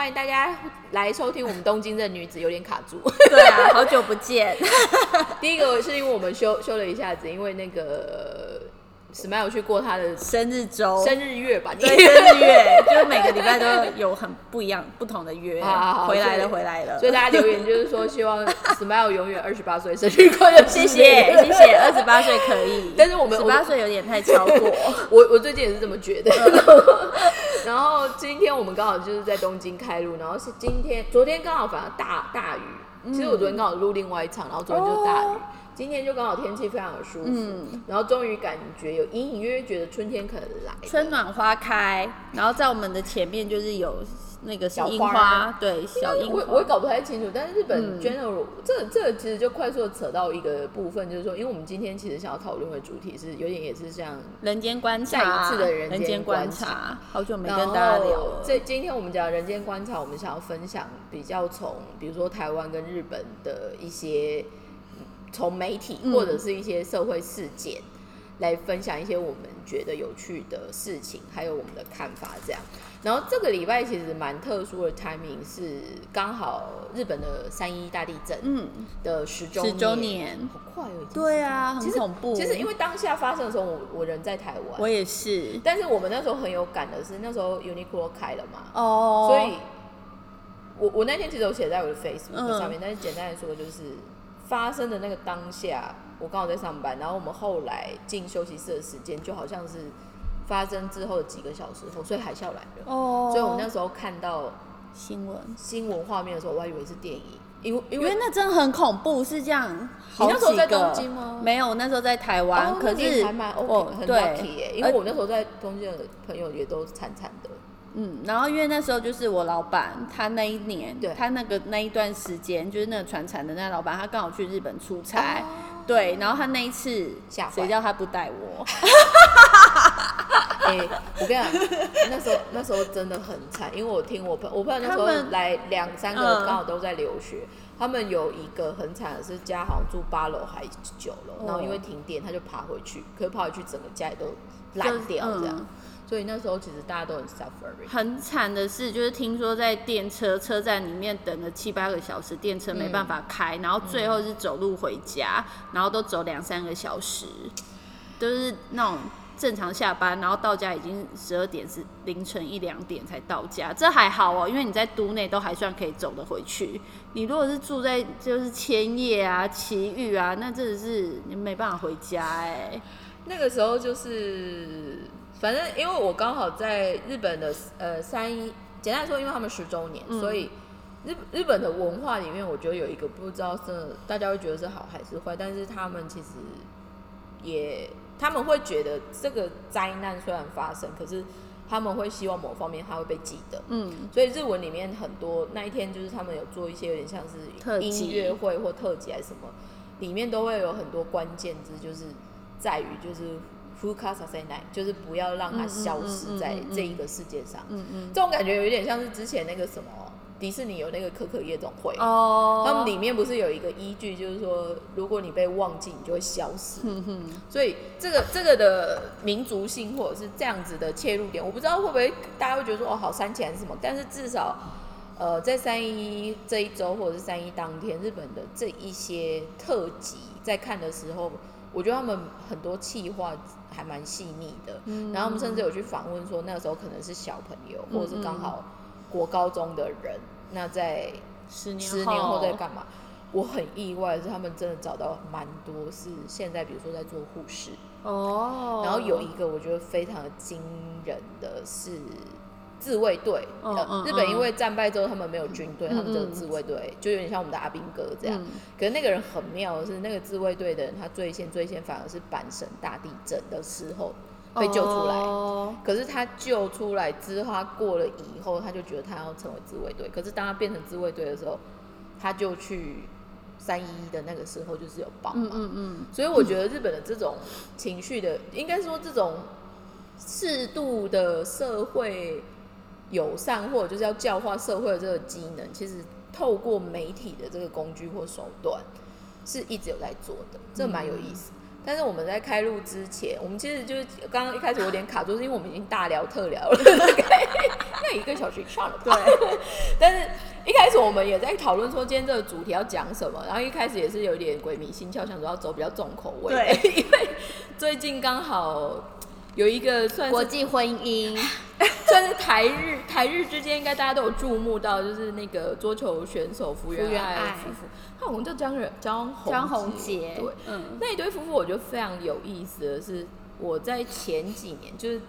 欢迎大家来收听我们东京的女子有点卡住。对啊，好久不见。第一个是因为我们休休了一下子，因为那个 Smile 去过他的生日周、生日月吧，对，生日月，就是每个礼拜都有很不一样、不同的月。好好好回来了，回来了。所以大家留言就是说希望 Smile 永远二十八岁，生日快乐，谢谢，谢谢。二十八岁可以，但是我们十八岁有点太超过。我我最近也是这么觉得。然后今天我们刚好就是在东京开录，然后是今天昨天刚好反而大大雨，其实我昨天刚好录另外一场，然后昨天就大雨。哦今天就刚好天气非常的舒服，嗯然后终于感觉有隐隐约约觉得春天可能来。春暖花开，然后在我们的前面就是有那个是樱花花，对，小樱花。我我也搞不太清楚，但是日本嗯 general、这这其实就快速的扯到一个部分，就是说，因为我们今天其实想要讨论的主题是有点也是像人间观察，下一次的人间间观观察察，好久没跟大家聊了。这今天我们讲人间观察，我们想要分享比较从比如说台湾跟日本的一些嗯从媒体嗯或者是一些社会事件。来分享一些我们觉得有趣的事情，还有我们的看法，这样。然后这个礼拜其实蛮特殊的 timing 是刚好日本的三一大地震嗯，的十周十周年。好快哦！对啊，很恐怖。其实因为当下发生的时候，我我人在台湾，我也是。但是我们那时候很有感的是，那时候 Uniqlo 开了嘛，哦，所以我我那天其实有写在我的 Facebook 嗯上面，但是简单来说就是发生的那个当下，我刚好在上班，然后我们后来进休息室的时间就好像是发生之后的几个小时后，所以海啸来了，哦，所以我们那时候看到新闻，新闻画面的时候，我还以为是电影，因为因为那真的很恐怖，是这样。好你那时候在东京吗？没有，我那时候在台湾，哦可是还蛮 OK 我很对。lucky 耶，因为呃我那时候在东京的朋友也都惨惨的。嗯，然后因为那时候就是我老板，他那一年，对。他那个那一段时间，就是那个船产的那个老板，他刚好去日本出差，哦对，然后他那一次吓坏谁叫他不带我？哎、我跟你讲，那时候那时候真的很惨，因为我听我朋我朋友那时候们来两三个嗯刚好都在留学，他们有一个很惨的是家好像住八楼还九楼，哦然后因为停电他就爬回去，可是爬回去整个家里都烂掉这样，嗯所以那时候其实大家都很 suffering。很惨的是，就是听说在电车车站里面等了七八个小时，电车没办法开，然后最后是走路回家，然后都走两三个小时，都是那种正常下班，然后到家已经十二点是凌晨一两点才到家，这还好哦，因为你在都内都还算可以走得回去。你如果是住在就是千叶啊、埼玉啊，那真的是你没办法回家哎、那个时候就是，反正因为我刚好在日本的呃三一，简单来说，因为他们十周年，嗯所以日日本的文化里面，我觉得有一个不知道是大家会觉得是好还是坏，但是他们其实也他们会觉得这个灾难虽然发生，可是他们会希望某方面他会被记得。嗯，所以日文里面很多那一天就是他们有做一些有点像是音乐会或特辑还是什么，里面都会有很多关键字，就是在于就是 “full c a s a s a n 就是不要让它消失在这一个世界上。嗯嗯，这种感觉有点像是之前那个什么迪士尼有那个可可夜总会。哦，他们里面不是有一个依据，就是说，如果你被忘记，你就会消失。所以这个这个的民族性或者是这样子的切入点，我不知道会不会大家会觉得说哦好煽情还是什么，但是至少呃在三一这一周或者是三一当天，日本的这一些特辑在看的时候，我觉得他们很多企划还蛮细腻的，嗯。然后我们甚至有去访问说那个时候可能是小朋友嗯或者是刚好国高中的人，那在十年十年后在干嘛？我很意外的是，他们真的找到蛮多是现在，比如说在做护士，哦，然后有一个我觉得非常的惊人的是自卫队。日本嗯因为战败之后，他们没有军队，嗯他们只有嗯自卫队，就有点像我们的阿兵哥这样。嗯可是那个人很妙的是，那个自卫队的人，他最先最先反而是阪神大地震的时候被救出来。哦可是他救出来之后，他过了以后，他就觉得他要成为自卫队。可是当他变成自卫队的时候，他就去三一一的那个时候就是有帮忙。嗯嗯嗯，所以我觉得日本的这种情绪的，应该说这种适度的社会友善，或者就是要教化社会的这个机能，其实透过媒体的这个工具或手段，是一直有在做的，这蛮有意思。但是我们在开录之前，我们其实就是刚刚一开始有点卡住，是因为我们已经大聊特聊了，那一个小时以上了吧。对，但是一开始我们也在讨论说今天这个主题要讲什么，然后一开始也是有点鬼迷心窍，想说要走比较重口味，对 因为最近刚好有一个算是国际婚姻，算是台日台日之间应该大家都有注目到，就是那个桌球选手福原爱夫妇，他好像叫江人江宏江宏杰，对，嗯，那一对夫妇，我觉得非常有意思的是，我在前几年就是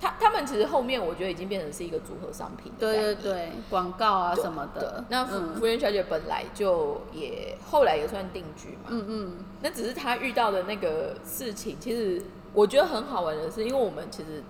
他他们其实后面我觉得已经变成是一个组合商品的对对。对，广告啊什么的，那福嗯。福原小姐本来就也后来也算定居嘛，嗯嗯，那只是她遇到的那个事情，其实我觉得很好玩的是，因为我们其实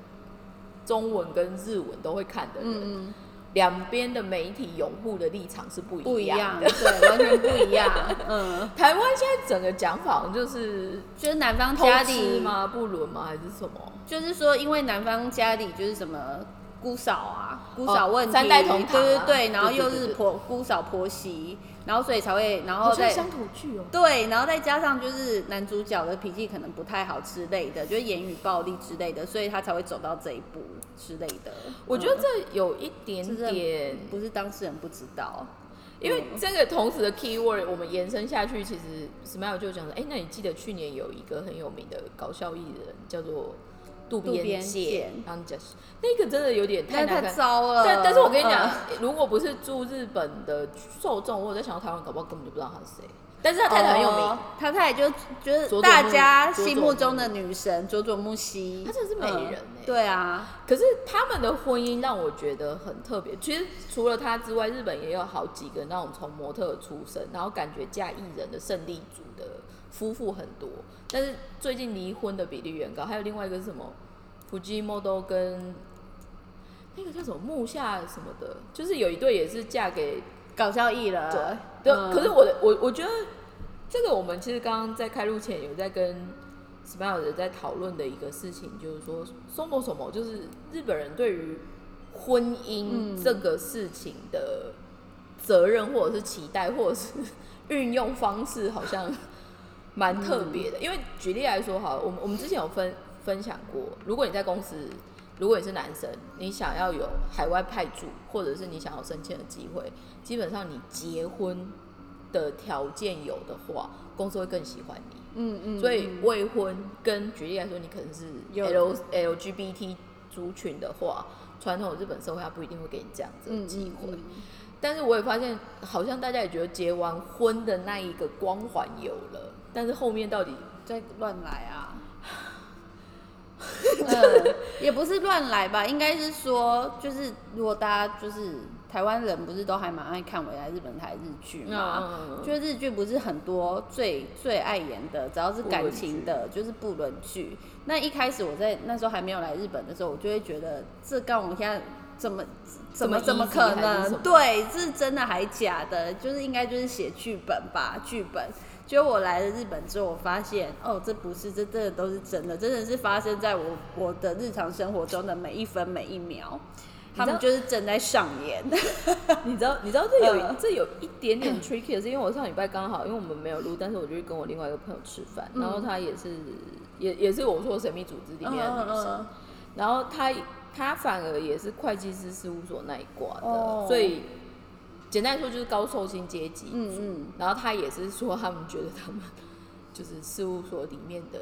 中文跟日文都会看的人，嗯嗯，两边的媒体拥护的立场是不不一样，一样的。对，完全不一样，嗯，台湾现在整个讲法好像就是就是男方家里吗？不伦吗？还是什么？就是说，因为男方家里就是什么姑嫂啊，姑嫂问题，三代同堂啊对对对，然后又是婆姑嫂婆媳，然后所以才会，然后再乡土剧哦。对，然后再加上就是男主角的脾气可能不太好之类的，就是言语暴力之类的，所以他才会走到这一步之类的。我觉得嗯这有一点点，不是当事人不知道，因为这个同时的 keyword 我们延伸下去，其实 Smile 就讲说，哎、那你记得去年有一个很有名的搞笑艺人叫做渡边健那个真的有点太太难看。糟了。但但是我跟你讲嗯，如果不是住日本的受众，我在想到台湾搞不好根本就不知道他是谁。但是他太太很有名，哦他太太就就是大家心目中的女神佐佐木希，她真的是美人哎欸对啊，可是他们的婚姻让我觉得很特别。其实除了他之外，日本也有好几个那种从模特出身，然后感觉嫁艺人的胜利组的夫妇很多。但是最近离婚的比例远高。还有另外一个是什么？Fujimoto 跟那个叫什么木下什么的，就是有一对也是嫁给搞笑艺人，对对。嗯可是我的我我觉得这个我们其实刚刚在开录前有在跟 Smile 的在讨论的一个事情，就是说 somo 什么，就是日本人对于婚姻嗯这个事情的责任或者是期待或者是 运用方式，好像蛮特别的。因为举例来说，好了，我们我们之前有分分享过，如果你在公司。如果你是男生，你想要有海外派驻，或者是你想要升迁的机会，基本上你结婚的条件有的话，公司会更喜欢你。嗯嗯，所以嗯未婚跟举例来说，你可能是有 L LGBT 族群的话，传统日本社会它不一定会给你这样子的嗯机会。嗯嗯但是我也发现，好像大家也觉得结完婚的那一个光环有了，但是后面到底在乱来啊。呃，也不是乱来吧，应该是说，就是如果大家就是台湾人，不是都还蛮爱看未来日本台日剧嘛？嗯就日剧不是很多最最爱演的，只要是感情的，就是不伦剧。那一开始我在那时候还没有来日本的时候，我就会觉得这跟我们现在怎么怎么怎么可能？么对，是真的还假的？就是应该就是写剧本吧，剧本。结果我来了日本之后，我发现哦，这不是，这真的都是真的，真的是发生在我我的日常生活中的每一分每一秒，他们就是正在上演。你知道，你知道这有、嗯。这有一点点 tricky 的是，因为我上礼拜刚好，因为我们没有录，但是我就去跟我另外一个朋友吃饭，然后他也是也也是我说神秘组织里面的女生，嗯嗯。然后他他反而也是会计师事务所那一挂的，哦。所以简单来说就是高寿薪阶级。嗯嗯，然后他也是说，他们觉得他们就是事务所里面的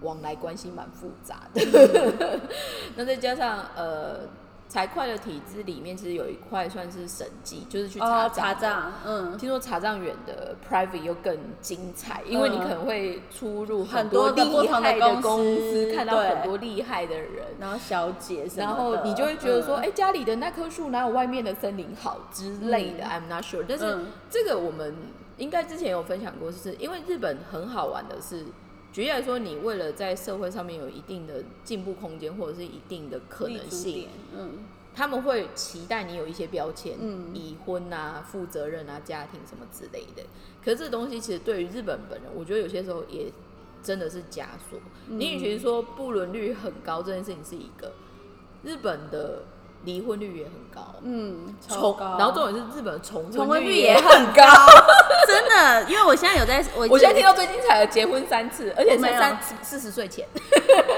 往来关系蛮复杂的。那再加上呃，财会的体制里面，其实有一块算是审计，就是去查哦，账。查账，嗯，听说查账员的 private 又更精彩，因为你可能会出入很多厉害的公公司司，看到对很多厉害的人。然后小姐什么的，然后你就会觉得说，嗯哎、家里的那棵树哪有外面的森林好之类的、嗯 i m not sure。但是嗯这个我们应该之前有分享过，就是因为日本很好玩的是，举例来说，你为了在社会上面有一定的进步空间或者是一定的可能性嗯他们会期待你有一些标签，嗯已婚啊、负责任啊、家庭什么之类的。可是这东西其实对于日本本人，我觉得有些时候也真的是枷锁。嗯你与其说不伦率很高这件事情是一个日本的离婚率也很高，嗯，超，高。然后重点是日本的重重婚率也很高。真的，因为我现在有在，我我现在听到最精彩的结婚三次，而且我没有。才三四十岁前，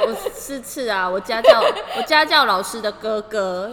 我四次啊，我家教 我家教老师的哥哥，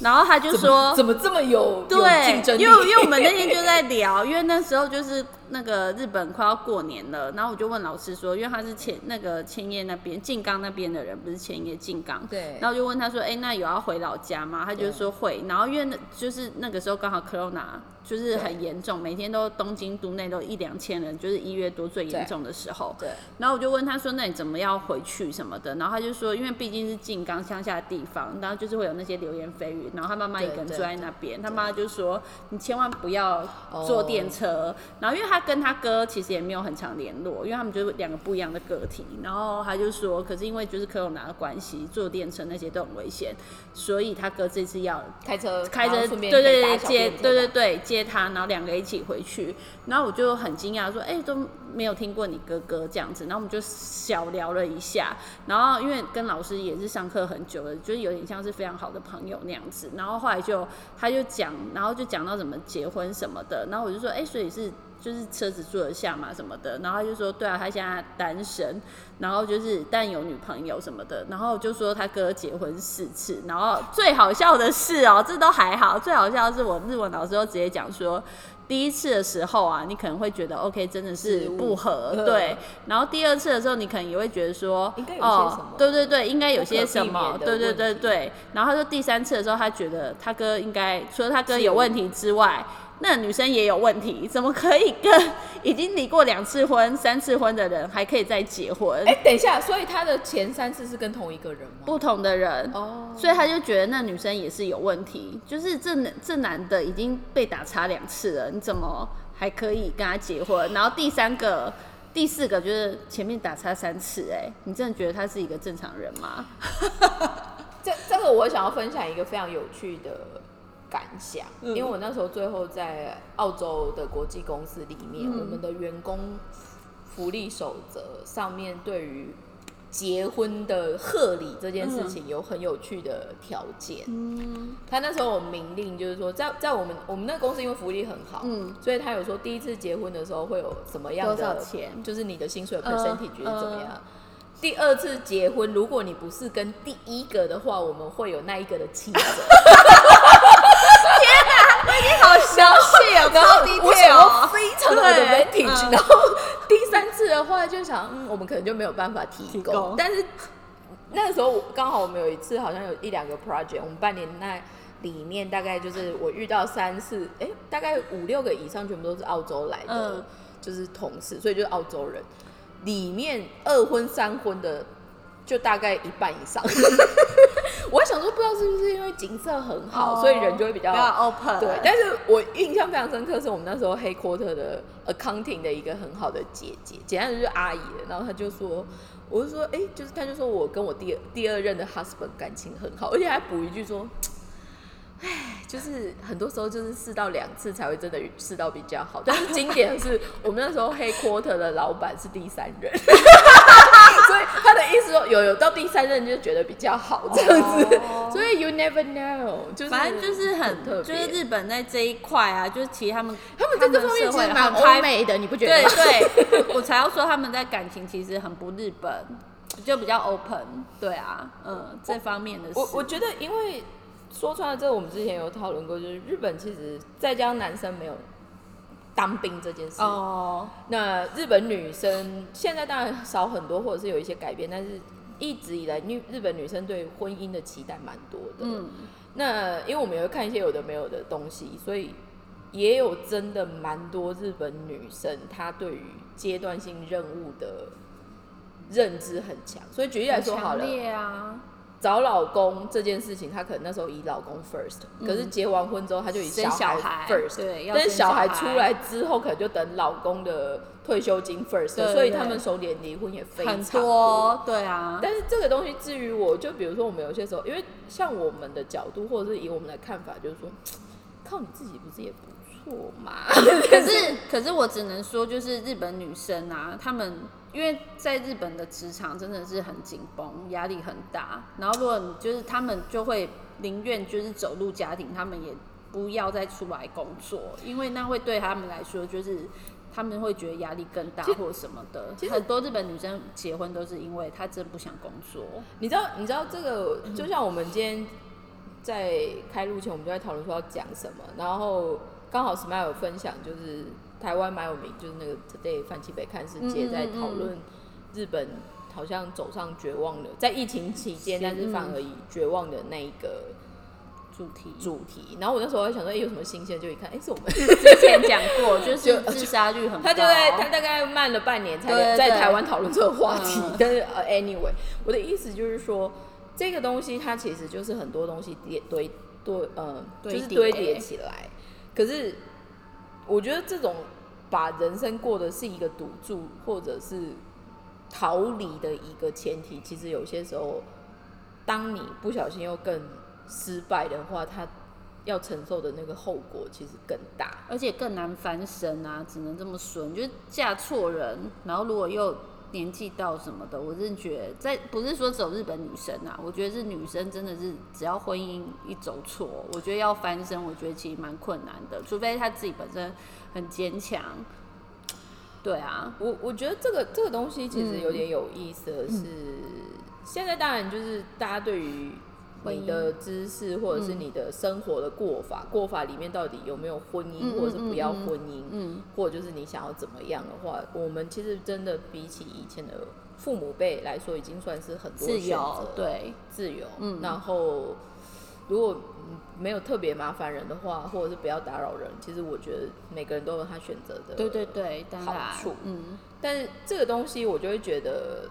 然后他就说，怎么这么有有竞对，争力？因为因为我们那天就在聊，因为那时候就是那个日本快要过年了，然后我就问老师说，因为他是千那个千叶那边静冈那边的人，不是千叶静冈，对然后就问他说，哎、那有要回老家吗？他就说会，然后因为那就是那个时候刚好 corona 就是很严重，每天都东京都内都一两千人，就是一月多最严重的时候，对然后我就问他说：“那你怎么要回去什么的？”然后他就说：“因为毕竟是静冈乡下的地方，然后就是会有那些流言蜚语。然后他妈妈一个人对住在那边，他妈妈就说：‘你千万不要坐电车。然后因为他跟他哥其实也没有很常联络，因为他们就是两个不一样的个体。然后他就说：‘可是因为就是科隆拿的关系，坐电车那些都很危险，所以他哥这次要开车开车，对对对接，对对对接他，然后两个一起回去，然后我就很惊讶说，哎、都没有听过你哥哥这样子，然后我们就小聊了一下，然后因为跟老师也是上课很久了，就是有点像是非常好的朋友那样子，然后后来就他就讲，然后就讲到怎么结婚什么的，然后我就说，哎、所以是。就是车子坐得下嘛什么的，然后他就说对啊，他现在单身，然后就是但有女朋友什么的，然后就说他哥结婚四次，然后最好笑的是哦，这都还好，最好笑的是我日文老师都直接讲说。第一次的时候啊，你可能会觉得 OK，真的是不合，嗯对。然后第二次的时候，你可能也会觉得说，应该有些什么哦，对对对，应该有些什么，对对对对。然后他说第三次的时候，他觉得他哥应该除了他哥有问题之外，那女生也有问题，怎么可以跟已经离过两次婚、三次婚的人还可以再结婚？哎、等一下，所以他的前三次是跟同一个人吗？不同的人，哦，所以他就觉得那女生也是有问题，就是这男这男的已经被打叉两次了，你怎么还可以跟他结婚？然后第三个、第四个就是前面打叉三次、哎，你真的觉得他是一个正常人吗？这这个我想要分享一个非常有趣的感想，嗯。因为我那时候最后在澳洲的国际公司里面，嗯。我们的员工福利守则上面对于结婚的贺礼这件事情有很有趣的条件。嗯。他那时候有明令，就是说在在我们我们那个公司因为福利很好，嗯，所以他有说第一次结婚的时候会有什么样的多少钱？就是你的薪水的嗯 percentage 是怎么样。第二次结婚，如果你不是跟第一个的话，我们会有那一个的七折。好详细哦，然后我想要哦。非常的对 advantage，、嗯然后第三次的话就想，嗯，我们可能就没有办法提供。但是那个时候我刚好我们有一次好像有一两个 project，我们半年内里面大概就是我遇到三次，哎、大概五六个以上全部都是澳洲来的，嗯就是同事，所以就是澳洲人。里面二婚三婚的就大概一半以上。我还想说，不知道是不是因为景色很好，哦所以人就会比较 open，对，但是我印象非常深刻，是我们那时候黑 quarter 的 accounting 的一个很好的姐姐，简单的就是阿姨了。然后她就说，我就说，哎、就是她就说我跟我第二第二任的 husband 感情很好，而且还补一句说，哎，就是很多时候就是试到两次才会真的试到比较好。但是经典的是，我们那时候黑 quarter 的老板是第三任。他的意思说，有有到第三任就觉得比较好这样子，哦所以 you never know，就是反正就是很特别，就是日本在这一块啊，就是其实他们他们在这方面其实蛮开欧美的，你不觉得对吗？对，我才要说他们在感情其实很不日本，就比较 open。对啊，嗯，这方面的事。我我觉得，因为说穿了，这个我们之前有讨论过，就是日本其实再加上男生没有当兵这件事，哦，那日本女生现在当然少很多，或者是有一些改变，但是一直以来，日日本女生对婚姻的期待蛮多的。嗯，那因为我们也会看一些有的没有的东西，所以也有真的蛮多日本女生，她对于阶段性任务的认知很强。所以举例来说好了，找老公这件事情，她可能那时候以老公 first，、可是结完婚之后，她就以生小小孩 first。但是生小孩孩出来之后，可能就等老公的退休金 first，所以他们手里的离婚也非常很多，对啊，但是这个东西至于我，就比如说我们有些时候，因为像我们的角度，或者是以我们的看法，就是说，靠你自己不是也不错嘛？可是，可是我只能说，就是日本女生啊，她们因为在日本的职场真的是很紧绷，压力很大。然后，如果你就是他们就会宁愿就是走入家庭，他们也不要再出来工作，因为那会对他们来说就是他们会觉得压力更大或什么的。其实很多日本女生结婚都是因为她真不想工作。你知道，你知道这个，就像我们今天在开录前，我们就在讨论说要讲什么，然后刚好 Smile 有分享，就是台湾蛮有名，就是那个 Today 范奇北看世界在讨论日本好像走上绝望的，在疫情期间，但是反而以绝望的那一个主题主题。然后我那时候还想说，哎、有什么新鲜？就一看，哎、是我们，之前讲过，就是就自杀率很高。他就在他大概慢了半年才在台湾讨论这个话题。嗯但是呃，anyway，我的意思就是说，这个东西它其实就是很多东西叠堆堆呃，就是堆叠起来。可是我觉得这种把人生过的是一个赌注，或者是逃离的一个前提，其实有些时候，当你不小心又更失败的话，他要承受的那个后果其实更大。而且更难翻身啊，只能这么说。你就嫁错人，然后如果又年纪到什么的，我真的觉得在不是说走日本女生啊，我觉得是女生真的是只要婚姻一走错，我觉得要翻身，我觉得其实蛮困难的，除非她自己本身很坚强。对啊，我我觉得这个这个东西其实嗯有点有意思的是，现在当然就是大家对于你的知识或者是嗯。你的生活的过法，过法里面到底有没有婚姻，嗯或者是不要婚姻，嗯，或者就是你想要怎么样的话，我们其实真的比起以前的父母辈来说，已经算是很多自选择由，对，自由，嗯。然后如果嗯没有特别麻烦人的话，或者是不要打扰人，其实我觉得每个人都有他选择的对对对，好处嗯，但是这个东西我就会觉得，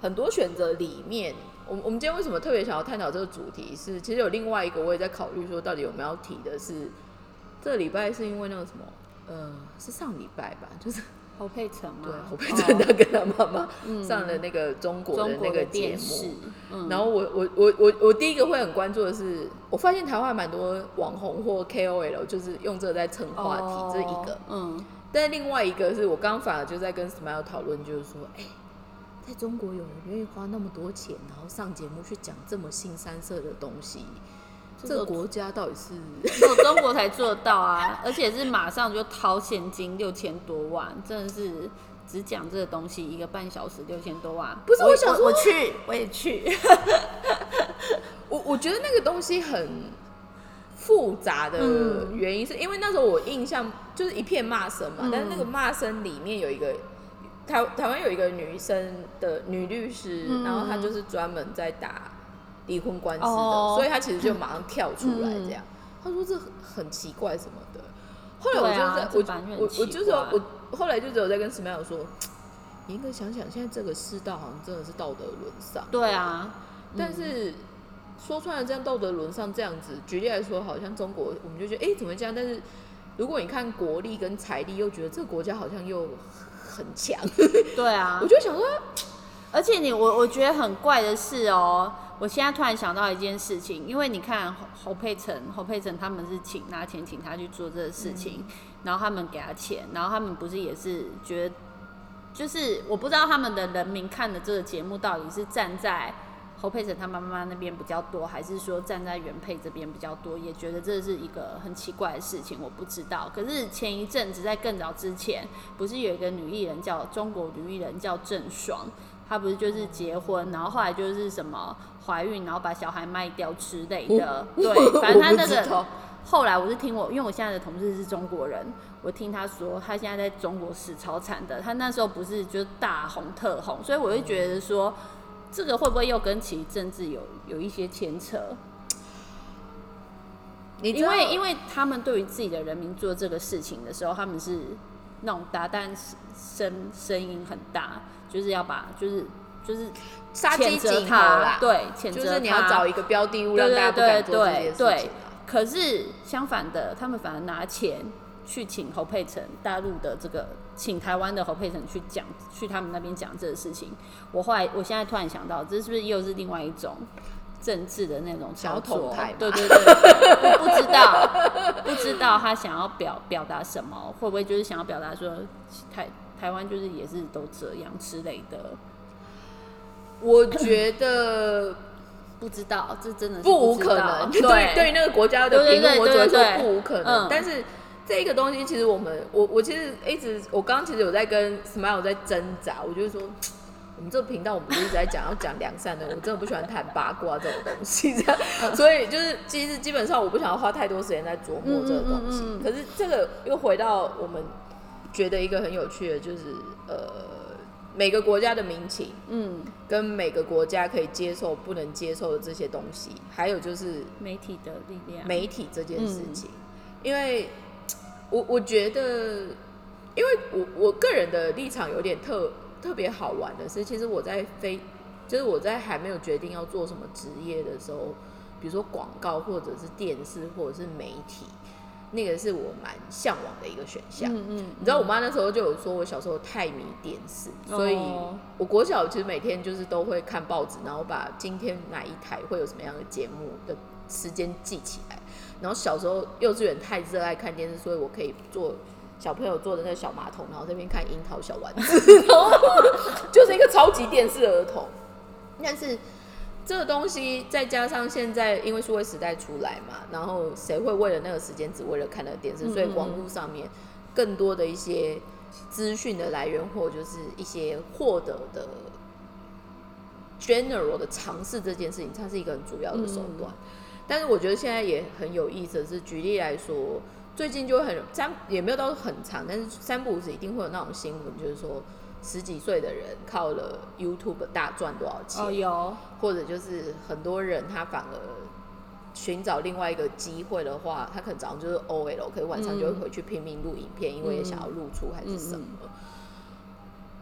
很多选择里面，我们我们今天为什么特别想要探讨这个主题是？其实有另外一个我也在考虑说，到底有没有要提的是，这个礼拜是因为那个什么，呃，是上礼拜吧，就是侯佩岑吗？对侯佩岑他跟他妈妈嗯上了那个中国的那个节目。，嗯，然后我我我我我第一个会很关注的是，我发现台湾蛮多网红或 KOL 就是用这个在蹭话题，这是一个。嗯，但另外一个是我刚刚反而就在跟 Smile 讨论，就是说，哎、在中国有人愿意花那么多钱，然后上节目去讲这么新三色的东西，这个国家到底是？只有中国才做得到啊，而且是马上就掏现金六千多万，真的是只讲这个东西一个半小时六千多万。不是我我想说我去，我也去。我我觉得那个东西很复杂的嗯原因，是因为那时候我印象就是一片骂声嘛，嗯但是那个骂声里面有一个台台湾有一个女生的女律师，嗯然后她就是专门在打离婚官司的，哦所以他其实就马上跳出来嗯这样。他说这很很奇怪什么的。后来我就在、我我我就是我后来就只有在跟 Smile 说，严格想想，现在这个世道好像真的是道德沦丧。对啊，但是说穿了，这样道德沦丧这样子，举例来说，好像中国我们就觉得，哎、怎么会这样？但是如果你看国力跟财力，又觉得这个国家好像又很强，对啊 我，就想说，而且你我我觉得很怪的是哦，我现在突然想到一件事情，因为你看侯侯佩岑，侯佩岑他们是请拿钱请他去做这个事情，然后他们给他钱，然后他们不是也是觉得，就是我不知道他们的人民看的这个节目到底是站在。侯佩岑他妈妈那边比较多，还是说站在原配这边比较多？也觉得这是一个很奇怪的事情，我不知道。可是前一阵子在更早之前，不是有一个女艺人叫中国女艺人叫郑爽，她不是就是结婚，然后后来就是什么怀孕，然后把小孩卖掉之类的。对，反正他那个后来我是听我，因为我现在的同事是中国人，我听他说他现在在中国死超惨的。他那时候不是就大红特红，所以我就觉得说，这个会不会又跟其政治有有一些牵扯？你因为因为为他们对于自己的人民做这个事情的时候，他们是那种打蛋声声音很大，就是要把就是就是杀鸡儆猴他啦，，对，谴责就是你要找一个标的物，对让大家不敢做这对件事对情啊。可是相反的，他们反而拿钱去请侯佩岑，大陆的这个请台湾的侯佩岑去讲，去他们那边讲这个事情。我后来，我现在突然想到，这是不是又是另外一种政治的那种想要操作？对对对，我不知道，不知道他想要表表达什么，会不会就是想要表达说台台湾就是也是都这样之类的？我觉得不知道，这真的是不无知道可能。对对于，那个国家的对对评论，我只会说不无可能。嗯但是这个东西，其实我们，我我其实一直，我刚刚其实有在跟 Smile 在挣扎，我就是说。我们这个频道，我们就一直在讲要讲良善的，我真的不喜欢谈八卦这种东西，这样，嗯 所以就是其实基本上我不想要花太多时间在琢磨这个东西。嗯嗯嗯嗯可是这个又回到我们觉得一个很有趣的，就是呃每个国家的民情，嗯，跟每个国家可以接受、不能接受的这些东西，还有就是媒体的力量，媒体这件事嗯。情，因为我我觉得，因为我我个人的立场有点特特别好玩的是，其实我在非就是我在还没有决定要做什么职业的时候，比如说广告或者是电视或者是媒体，那个是我蛮向往的一个选项。嗯嗯，你知道我妈那时候就有说，我小时候太迷电视，所以哦我国小其实每天就是都会看报纸，然后把今天哪一台会有什么样的节目的时间记起来。然后小时候幼稚园太热爱看电视，所以我可以坐小朋友坐的那个小马桶，然后这边看樱桃小丸子，然后 就是一个超级电视儿童。但是这个东西再加上现在因为数位时代出来嘛，然后谁会为了那个时间只为了看那个电视？嗯所以网络上面更多的一些资讯的来源，或就是一些获得的 general 的尝试这件事情，它是一个很主要的手段。但是我觉得现在也很有意思的是，举例来说，最近就会很三也没有到很长，但是三不五时一定会有那种新闻，就是说十几岁的人靠了 YouTube 大赚多少钱，哦有，或者就是很多人他反而寻找另外一个机会的话，他可能早上就是 OL，可是晚上就会回去拼命录影片，因为也想要露出还是什么。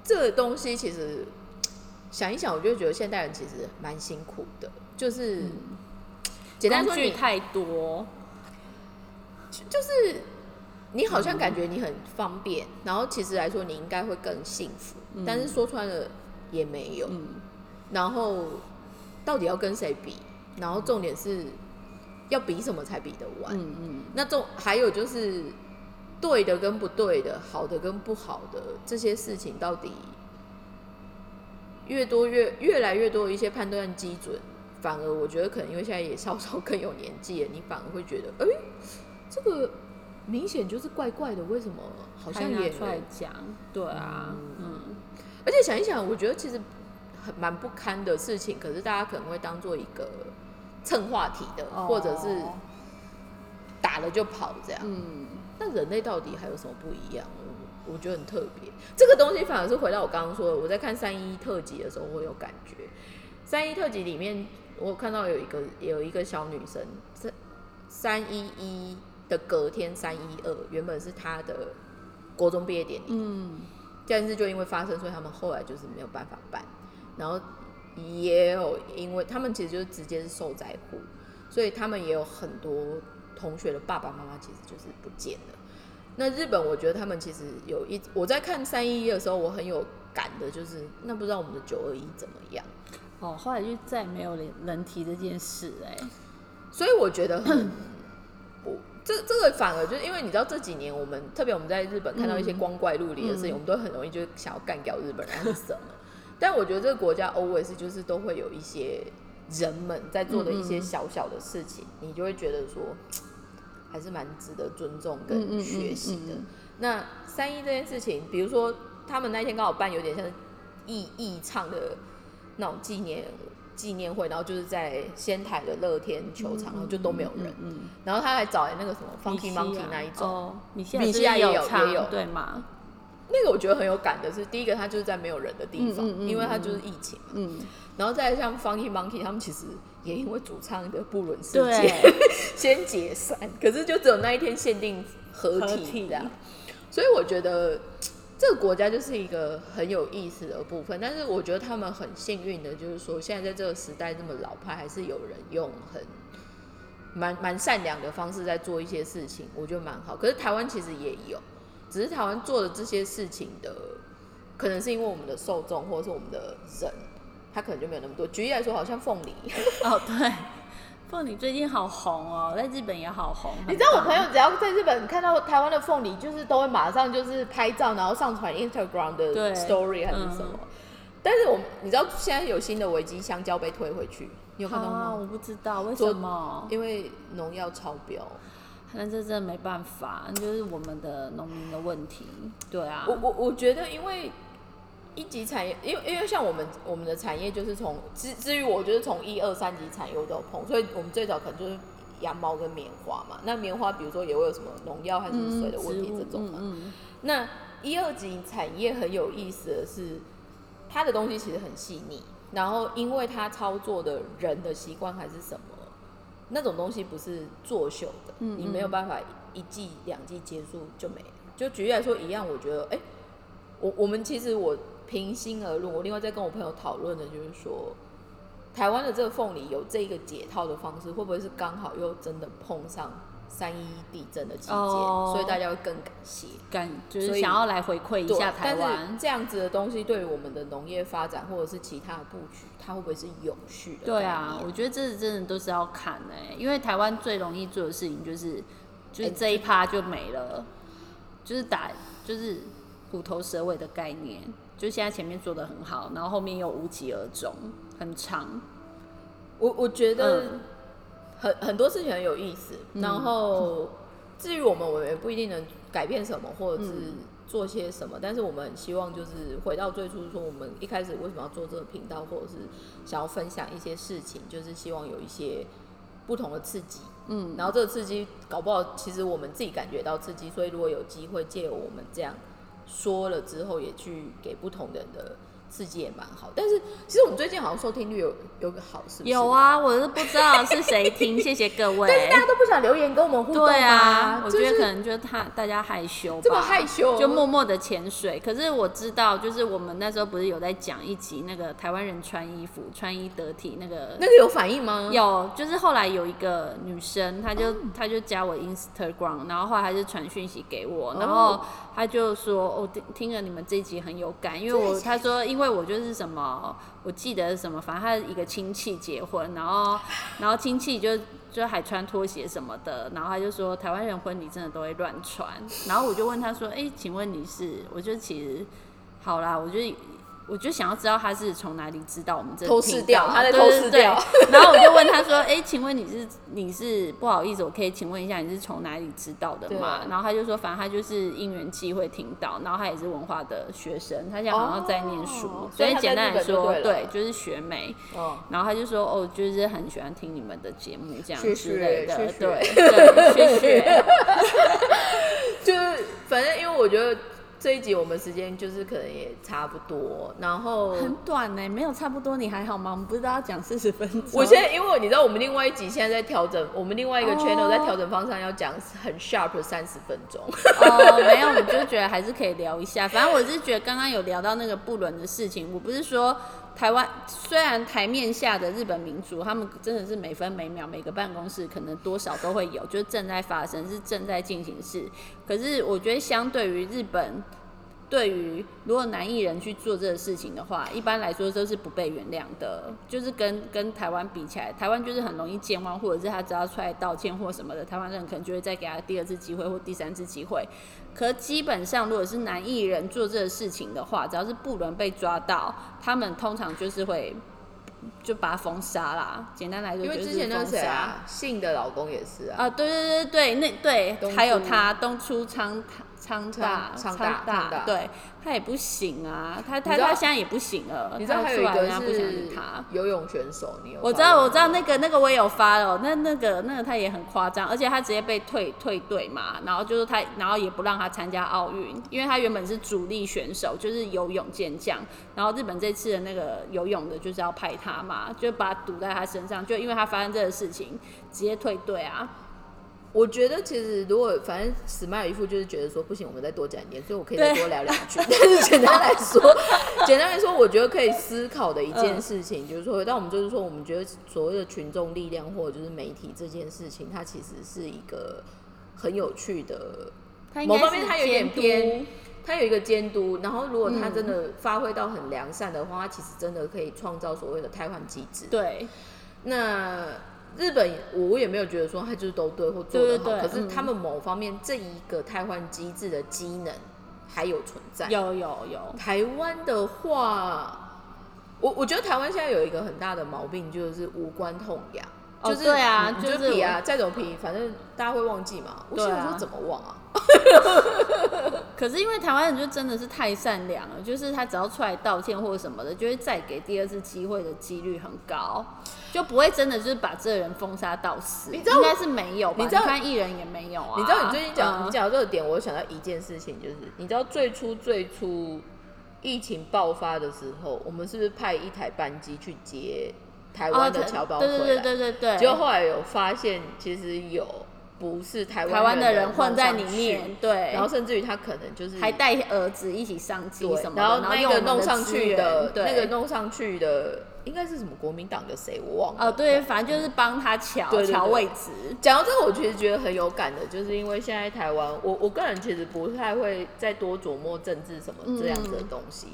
这个东西其实想一想，我就觉得现代人其实蛮辛苦的，就是、简单说你太多，就是你好像感觉你很方便，然后其实来说你应该会更幸福，但是说穿了也没有。嗯然后到底要跟谁比？然后重点是要比什么才比得完？嗯嗯，那重还有就是对的跟不对的，好的跟不好的这些事情，到底越多越越来越多的一些判断基准，反而我觉得可能因为现在也稍稍更有年纪了，你反而会觉得，哎、这个明显就是怪怪的，为什么好像也还拿出来讲，对啊，嗯而且想一想，我觉得其实很蛮不堪的事情，可是大家可能会当做一个蹭话题的，哦或者是打了就跑这样。嗯那人类到底还有什么不一样？我我觉得很特别。这个东西反而是回到我刚刚说的，我在看三一特辑的时候，我有感觉。三一特辑里面，我看到有一个有一个小女生，三三一一的隔天三一二，原本是他的国中毕业典礼，嗯但是就因为发生，所以他们后来就是没有办法办。然后也有因为他们其实就是直接是受灾户，所以他们也有很多同学的爸爸妈妈其实就是不见了。那日本，我觉得他们其实有一我在看三一一的时候，我很有感的，就是那不知道我们的九二一怎么样。哦，后来就再也没有人人提这件事哎、所以我觉得很，我这这个反而就是因为你知道这几年我们特别我们在日本看到一些光怪陆离的事情，嗯我们都很容易就想要干掉日本人还是什么。但我觉得这个国家 always 就是都会有一些人们在做的一些小小的事情，你就会觉得说还是蛮值得尊重跟嗯学习的。那三一这件事情，比如说他们那天刚好办有点像是义义唱的那种纪念纪念会，然后就是在仙台的乐天球场，然后就都没有人。然后他还找来那个什么 Funky Monkey 那一种，哦，米西亚也有唱也有对吗？那个我觉得很有感的是，第一个他就是在没有人的地方，因为他就是疫情嘛。嗯，然后再像 Funky Monkey，他们其实也因为主唱的不伦事对件 先解散，可是就只有那一天限定合体合体这样。所以我觉得这个国家就是一个很有意思的部分，但是我觉得他们很幸运的，就是说现在在这个时代这么老派，还是有人用很蛮蛮善良的方式在做一些事情，我觉得蛮好。可是台湾其实也有，只是台湾做的这些事情的，可能是因为我们的受众或者是我们的人，他可能就没有那么多。举例来说，好像凤梨，哦对，凤梨最近好红哦，在日本也好红。你知道我朋友只要在日本看到台湾的凤梨，就是都会马上就是拍照，然后上传 Instagram 的 story 还是什么。但是我你知道现在有新的危机，香蕉被推回去，你有看到啊，吗？我不知道为什么，因为农药超标。那这真的没办法，就是我们的农民的问题。对啊，我我我觉得，因为一级产业，因为因为像我们我们的产业就是从至至于我就是从一二三级产业我都有碰，所以我们最早可能就是羊毛跟棉花嘛。那棉花比如说也会有什么农药还是水的问题这种嘛。嗯嗯那一二级产业很有意思的是，它的东西其实很细腻，然后因为它操作的人的习惯还是什么，那种东西不是作秀的，嗯你没有办法一季两季结束就没了。就举例来说，一样，我觉得，哎、我我们其实我平心而论，我另外在跟我朋友讨论的就是说，台湾的这个凤梨有这个解套的方式，会不会是刚好又真的碰上三一地震的期间，哦所以大家会更感谢。感就是想要来回馈一，下台但是湾。这样子的东西对于我们的农业发展或者是其他的布局，它会不会是永续的？对啊，我觉得这真的都是要看的欸、因为台湾最容易做的事情就是，就是哎这一趴就没了，就是打就是虎头蛇尾的概念，就现在前面做的很好，然后后面又无疾而终，很长。我我觉得嗯很、很多事情很有意思，然后至于我们，我们也不一定能改变什么，或者是嗯做些什么，但是我们很希望就是回到最初，说我们一开始为什么要做这个频道，或者是想要分享一些事情，就是希望有一些不同的刺激。嗯，然后这个刺激搞不好，其实我们自己感觉到刺激，所以如果有机会借由我们这样说了之后，也去给不同人的刺激也蛮好。但是其实我们最近好像收听率有有个好，是不是？有，啊，我是不知道是谁听，谢谢各位。但是大家都不想留言跟我们互动对啊，我就是觉得可能就是他大家害羞吧，这么害羞就默默的潜水。可是我知道，就是我们那时候不是有在讲一集那个台湾人穿衣服穿衣得体那个那个有反应吗？有，就是后来有一个女生，她就她就加我 Instagram，然后后来她就传讯息给我，然后哦她就说，我、听听了你们这一集很有感，因为我她说，因为为我就是什么，我记得什么，反正他一个亲戚结婚，然后然后亲戚就就还穿拖鞋什么的，然后他就说台湾人婚礼真的都会乱穿，然后我就问他说，哎、请问你是？我就其实好啦，我就。我就想要知道他是从哪里知道我们这个偷视频道掉他在偷视掉 然后我就问他说：“哎、请问你是你是不好意思，我可以请问一下你是从哪里知道的吗？”然后他就说：“反正他就是因缘际会听到，然后他也是文化的学生，他现在好像在念书，哦所以简单来说，对，就是学妹。哦，然后他就说：“哦，就是很喜欢听你们的节目这样谢之类的，对对，谢谢。就是反正因为我觉得这一集我们时间就是可能也差不多，然后很短呢、没有差不多，你还好吗？我们不是都要讲四十分钟？我现在因为你知道我们另外一集现在在调整，我们另外一个哦 channel 在调整方向要讲很 sharp 的三十分钟。哦，没有，我就觉得还是可以聊一下。反正我是觉得刚刚有聊到那个不伦的事情，我不是说台湾虽然台面下的日本民族，他们真的是每分每秒每个办公室可能多少都会有，就是正在发生，是正在进行式。可是我觉得相对于日本。对于如果男艺人去做这个事情的话，一般来说都是不被原谅的。就是跟跟台湾比起来，台湾就是很容易健忘，或者是他只要出来道歉或什么的，台湾人可能就会再给他第二次机会或第三次机会。可基本上，如果是男艺人做这个事情的话，只要是不能被抓到，他们通常就是会就把他封杀啦。简单来说，因为就是之前那谁啊，信的老公也是啊，啊，对对对对，那对东还有他东出昌昌大昌昌大昌大对他也不行啊，他他他现在也不行了，你知道还有一个是理他。游泳选手，你有？我知道，我知道那个那个我也有发哦，那那个那个他也很夸张，而且他直接被退退队嘛，然后就是他，然后也不让他参加奥运，因为他原本是主力选手，就是游泳健将，然后日本这次的那个游泳的就是要派他嘛，就把他堵在他身上，就因为他发生这个事情，直接退队啊。我觉得其实如果反正史迈尔一副就是觉得说不行，我们再多讲一点，所以我可以再多聊两句。但是简单来说，简单来说，我觉得可以思考的一件嗯事情，就是说，但我们就是说，我们觉得所谓的群众力量或者就是媒体这件事情，它其实是一个很有趣的某方面，它有点偏。它有一个监督，然后如果它嗯真的发挥到很良善的话，它其实真的可以创造所谓的汰换机制。对，那日本我也没有觉得说他就是都对或做得好，对对对可是他们某方面这一个汰换机制的机能还有存在。有有有，台湾的话，我我觉得台湾现在有一个很大的毛病，就是无关痛痒。哦就是对啊就是皮啊，再怎么皮，反正大家会忘记嘛。我对啊心想说怎么忘啊？可是因为台湾人就真的是太善良了，就是他只要出来道歉或者什么的，就会再给第二次机会的几率很高，就不会真的就是把这个人封杀到死。你知道应该是没有吧？你知道看艺人也没有啊。你知道你最近讲、嗯你讲到这个点，我想到一件事情，就是你知道最初最初疫情爆发的时候，我们是不是派一台班机去接台湾的哦侨胞回来？对对对对对对，结果后来有发现，其实有不是台湾台湾的的人混在里面，对，然后甚至于他可能就是还带儿子一起上机对什么的，然后那个弄上去的，对那个弄上去的应该是什么国民党的谁我忘了。哦对，反正就是帮他瞧对对对瞧位置。讲到这个，我其实觉得很有感的，就是因为现在台湾，我我个人其实不太会再多琢磨政治什么这样子的东西。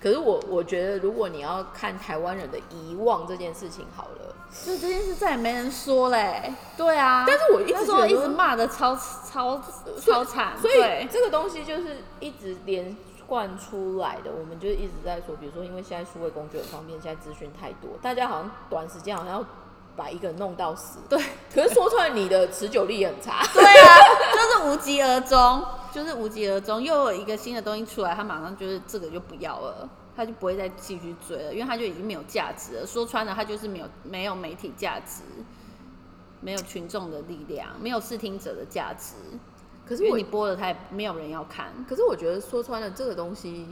可是我我觉得，如果你要看台湾人的遗忘这件事情好了，就这件事再也没人说嘞，对啊。但是我一直那时候一直骂的超超超惨，所以对这个东西就是一直连贯出来的。我们就一直在说，比如说，因为现在数位工具很方便，现在资讯太多，大家好像短时间好像要把一个人弄到死。对 可是说出来，你的持久力很差。对啊，就是无疾而终，就是无疾而终。又有一个新的东西出来，他马上就是这个就不要了。他就不会再继续追了，因为他就已经没有价值了。说穿了，他就是没有没有媒体价值，没有群众的力量，没有视听者的价值。可是我因为你播了，他也没有人要看。可是我觉得说穿了，这个东西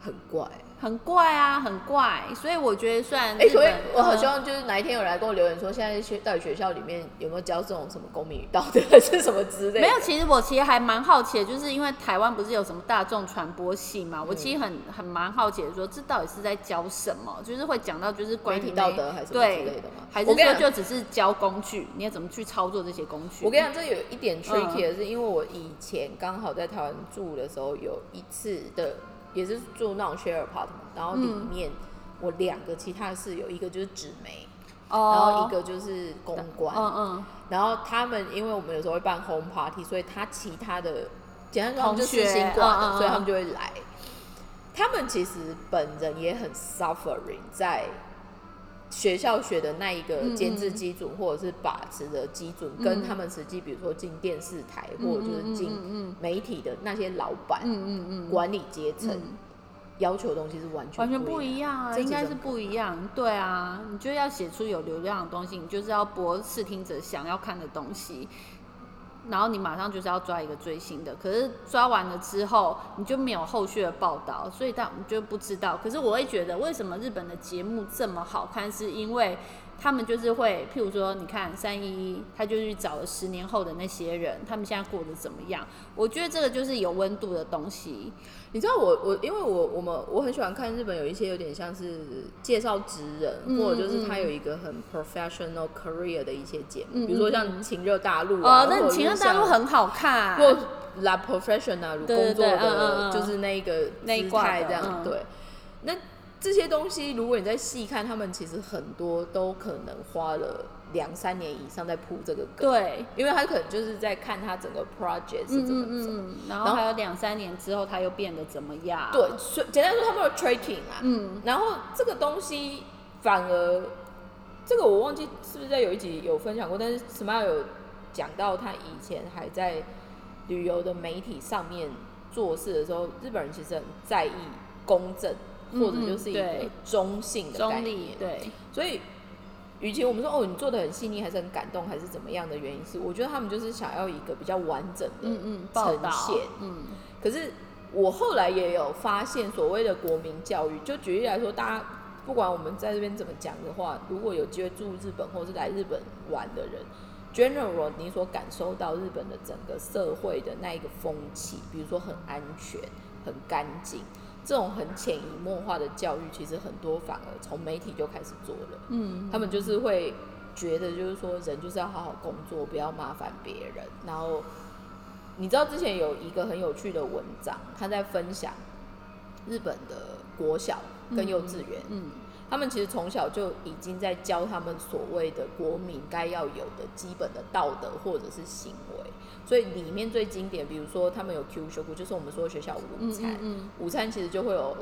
很怪。很怪啊，很怪，所以我觉得虽然哎、所以我好呃希望就是哪一天有人来跟我留言说，现在学到底学校里面有没有教这种什么公民与道德还是什么之类的？没有，其实我其实还蛮好奇的，就是因为台湾不是有什么大众传播系嘛，我其实很很蛮好奇的说，这到底是在教什么？就是会讲到就是关体道德还是什么之类的吗还是说就只是教工具，你要怎么去操作这些工具？我跟你讲，这有一点嗯 tricky 的是，因为我以前刚好在台湾住的时候，有一次的也是住那种 share apartment，然后里嗯面我两个其他的室友，一个就是纸媒，哦，然后一个就是公关，嗯嗯，然后他们因为我们有时候会办 home party，所以他其他的简单说就是新挂的，嗯嗯嗯。所以他们就会来。他们其实本人也很 suffering 在学校学的那一个嗯监制基准或者是把持的基准，跟他们实际比如说进电视台、或者就是嗯进媒体的那些老板、嗯嗯嗯，管理阶层、嗯。要求的东西是完全完全不不一样。啊，应该是不一样。对啊，你就要写出有流量的东西，你就是要播视听者想要看的东西，然后你马上就是要抓一个最新的。可是抓完了之后，你就没有后续的报道，所以大你就不知道。可是我会觉得，为什么日本的节目这么好看，是因为他们就是会，譬如说，你看三一一，他就去找了十年后的那些人，他们现在过得怎么样？我觉得这个就是有温度的东西。你知道我我因为我我们我很喜欢看日本有一些有点像是介绍职人，嗯或者就是他有一个很 professional career 的一些节目，嗯比如说像《情热大陆》啊，哦，那情热大陆很好看，或 La Professional 工作的，嗯就是那一个那一姿挂的态这样嗯对。那这些东西，如果你在细看，他们其实很多都可能花了两三年以上在铺这个梗，对，因为他可能就是在看他整个 project 是嗯怎么走。嗯嗯，然然后后还有两三年之后，他又变得怎么样？对，所以简单说，他们有 tracking 啊，嗯，然后这个东西反而，这个我忘记是不是在有一集有分享过，但是 Smile 有讲到他以前还在旅游的媒体上面做事的时候，日本人其实很在意公正，嗯或者就是一个中性的概念。对，所以，与其我们说哦你做的很细腻，还是很感动，还是怎么样的原因是，我觉得他们就是想要一个比较完整的嗯嗯，呈现。，嗯可是我后来也有发现，所谓的国民教育，就举例来说，大家不管我们在这边怎么讲的话，如果有机会住日本或是来日本玩的人，general 你所感受到日本的整个社会的那一个风气，比如说很安全、很干净，这种很潜移默化的教育，其实很多反而从媒体就开始做了。嗯，他们就是会觉得，就是说人就是要好好工作，不要麻烦别人。然后你知道之前有一个很有趣的文章，他在分享日本的国小跟幼稚园，嗯他们其实从小就已经在教他们所谓的国民该要有的基本的道德或者是行为。所以里面最经典，比如说他们有 Q 修 Q，就是我们说学校午嗯餐，嗯。午餐其实就会有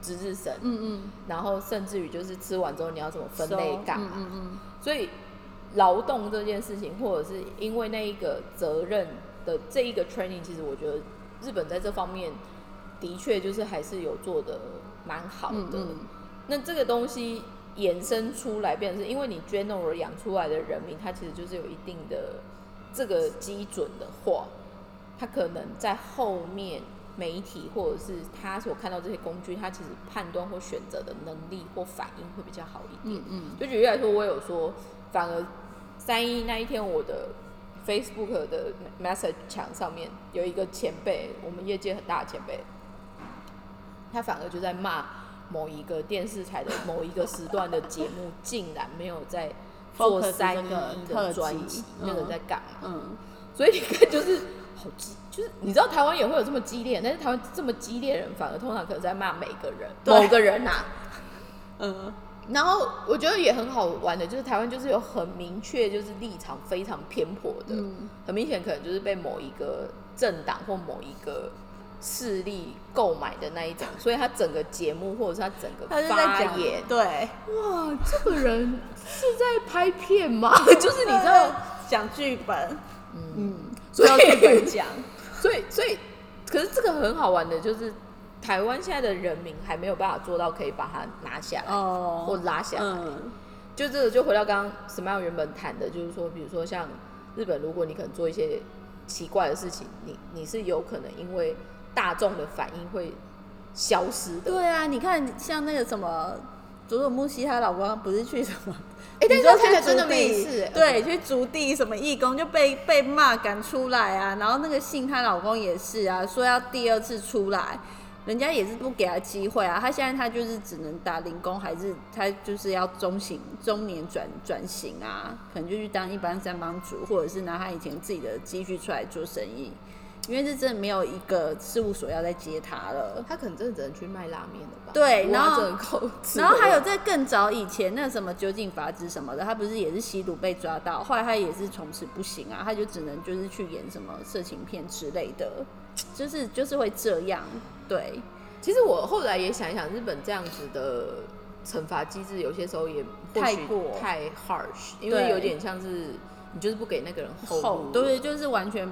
值日生，嗯嗯，然后甚至于就是吃完之后你要怎么分类干嘛，嗯嗯所以劳动这件事情，或者是因为那一个责任的这一个 training，其实我觉得日本在这方面的确就是还是有做的蛮好的。嗯嗯。那这个东西衍生出来，变成是因为你 general 养出来的人民，他其实就是有一定的这个基准的话，他可能在后面媒体或者是他所看到这些工具，他其实判断或选择的能力或反应会比较好一点。嗯嗯就举例来说，我有说，反而三一那一天，我的 Facebook 的 message 墙上面有一个前辈，我们业界很大的前辈，他反而就在骂某一个电视台的某一个时段的节目，竟然没有在做 Focus 三个的专辑辑，那个嗯在干嘛？嗯，所以你看，就是好激，就是你知道台湾也会有这么激烈，但是台湾这么激烈的人，反而通常可能在骂每个人，某个人呐、嗯然后我觉得也很好玩的，就是台湾就是有很明确就是立场非常偏颇的，嗯很明显可能就是被某一个政党或某一个势力购买的那一种，所以他整个节目或者是他整个发言，对，哇，这个人是在拍片吗？就是你知道，讲剧本，嗯，嗯，所以照剧本讲，所以所以，可是这个很好玩的，就是台湾现在的人民还没有办法做到可以把它拿下来、哦。或拉下来。嗯。就这个就回到刚刚 Smile 原本谈的，就是说，比如说像日本，如果你可能做一些奇怪的事情，你你是有可能因为大众的反应会消失的。对啊，你看像那个什么佐佐木希她老公不是去什么？哎、但是你说他看起来真的没事、欸，对，去竹地什么义工就被被骂赶出来啊，然后那个信她老公也是啊，说要第二次出来，人家也是不给他机会啊，他现在他就是只能打零工，还是他就是要中型中年转转型啊，可能就去当一般三帮主，或者是拿他以前自己的积蓄出来做生意，因为这真的没有一个事务所要再接他了。他可能真的只能去卖拉面了吧？对然后然后还有在更早以前，那什么究竟法子什么的，他不是也是吸毒被抓到，后来他也是从此不行啊，他就只能就是去演什么色情片之类的，就是就是会这样，对，其实我后来也想一想，日本这样子的惩罚机制，有些时候也太过太 harsh，因为有点像是你就是不给那个人后后路，对，就是完全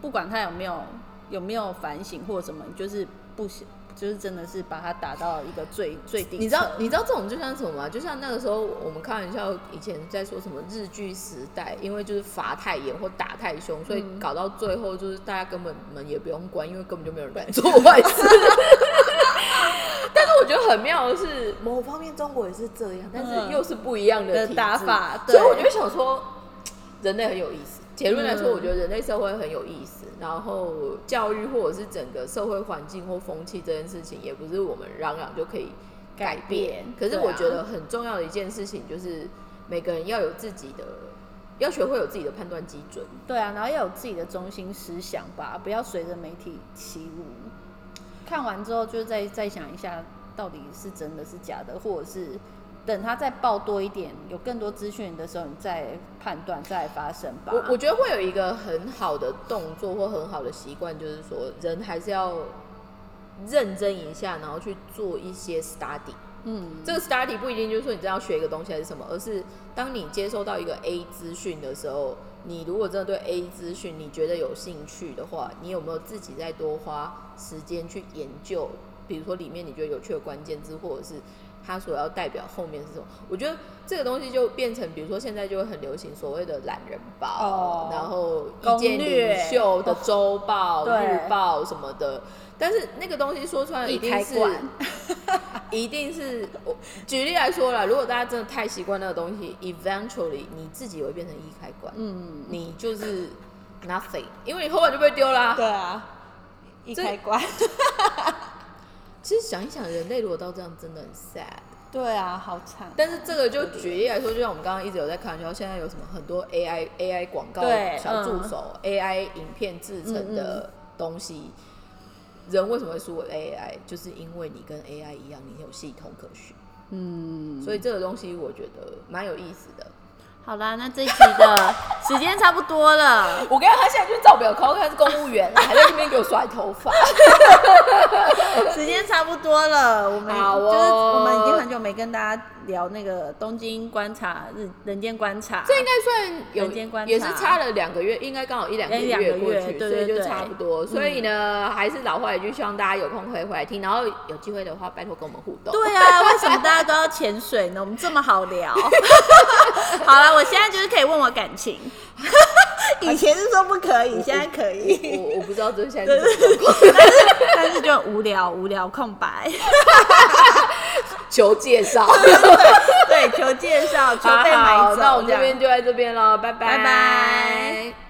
不管他有没有有没有反省或什么，就是不行，就是真的是把他打到一个最 最顶。你知道，你知道这种就像什么吗？就像那个时候我们开玩笑，以前在说什么日剧时代，因为就是罚太严或打太凶，所以嗯搞到最后就是大家根本门也不用关，因为根本就没有人敢做坏事。但是我觉得很妙的是，某方面中国也是这样，但是嗯又是不一样的的打法所以我对就想说，人类很有意思。结论来说，嗯我觉得人类社会很有意思。然后教育或者是整个社会环境或风气这件事情，也不是我们嚷嚷就可以改改变变。可是我觉得很重要的一件事情就是，每个人要有自己的，要学会有自己的判断基准。对啊，然后要有自己的中心思想吧，不要随着媒体起舞。看完之后，就再再想一下，到底是真的是假的，或者是等他再报多一点，有更多资讯的时候，你再判断，再发生吧。我我觉得会有一个很好的动作或很好的习惯，就是说人还是要认真一下，然后去做一些 study。嗯，这个 study 不一定就是说你真的要学一个东西还是什么，而是当你接收到一个 A 资讯的时候，你如果真的对 A 资讯你觉得有兴趣的话，你有没有自己再多花时间去研究？比如说里面你觉得有趣的关键字，或者是它所要代表后面是什么？我觉得这个东西就变成，比如说现在就会很流行所谓的懒人包，哦然后意攻见略领袖的周报、对日报什么的。但是那个东西说出来，一易定是一定是 我举例来说啦，如果大家真的太习惯那个东西，eventually 你自己也会变成易开关，嗯，你就是 nothing，因为你后来就被丢啦。对啊，一开关。其实想一想，人类如果到这样，真的很 sad。对啊，好惨。但是这个就举例来说，就像我们刚刚一直有在开玩笑，现在有什么很多 AI AI 广告小助嗯手、AI 影片制成的东西，人为什么会输给 AI？就是因为你跟 AI 一样，你有系统可循。嗯，所以这个东西我觉得蛮有意思的。好啦，那这一集的时间差不多了。我跟他现在就是照表考，他是公务员啊，还在那边给我甩头发。时间差不多了，我们就是我们已经很久没跟大家聊那个东京观察日人间观察，这应该算有人间观察也是差了两个月，应该刚好一两个月过去，所以就差不多。所以呢，还是老话一句，希望大家有空可以回来听，然后有机会的话，拜托跟我们互动。对啊，为什么大家都要潜水呢？我们这么好聊。好了，我现在就是可以问我感情，以前是说不可以，现在可以，我我不知道这现在是什么状况，但是就很无聊，无聊空白。求介绍。对，求介绍，求被好买好，走。那我们这样边就在这边喽，拜拜，拜拜。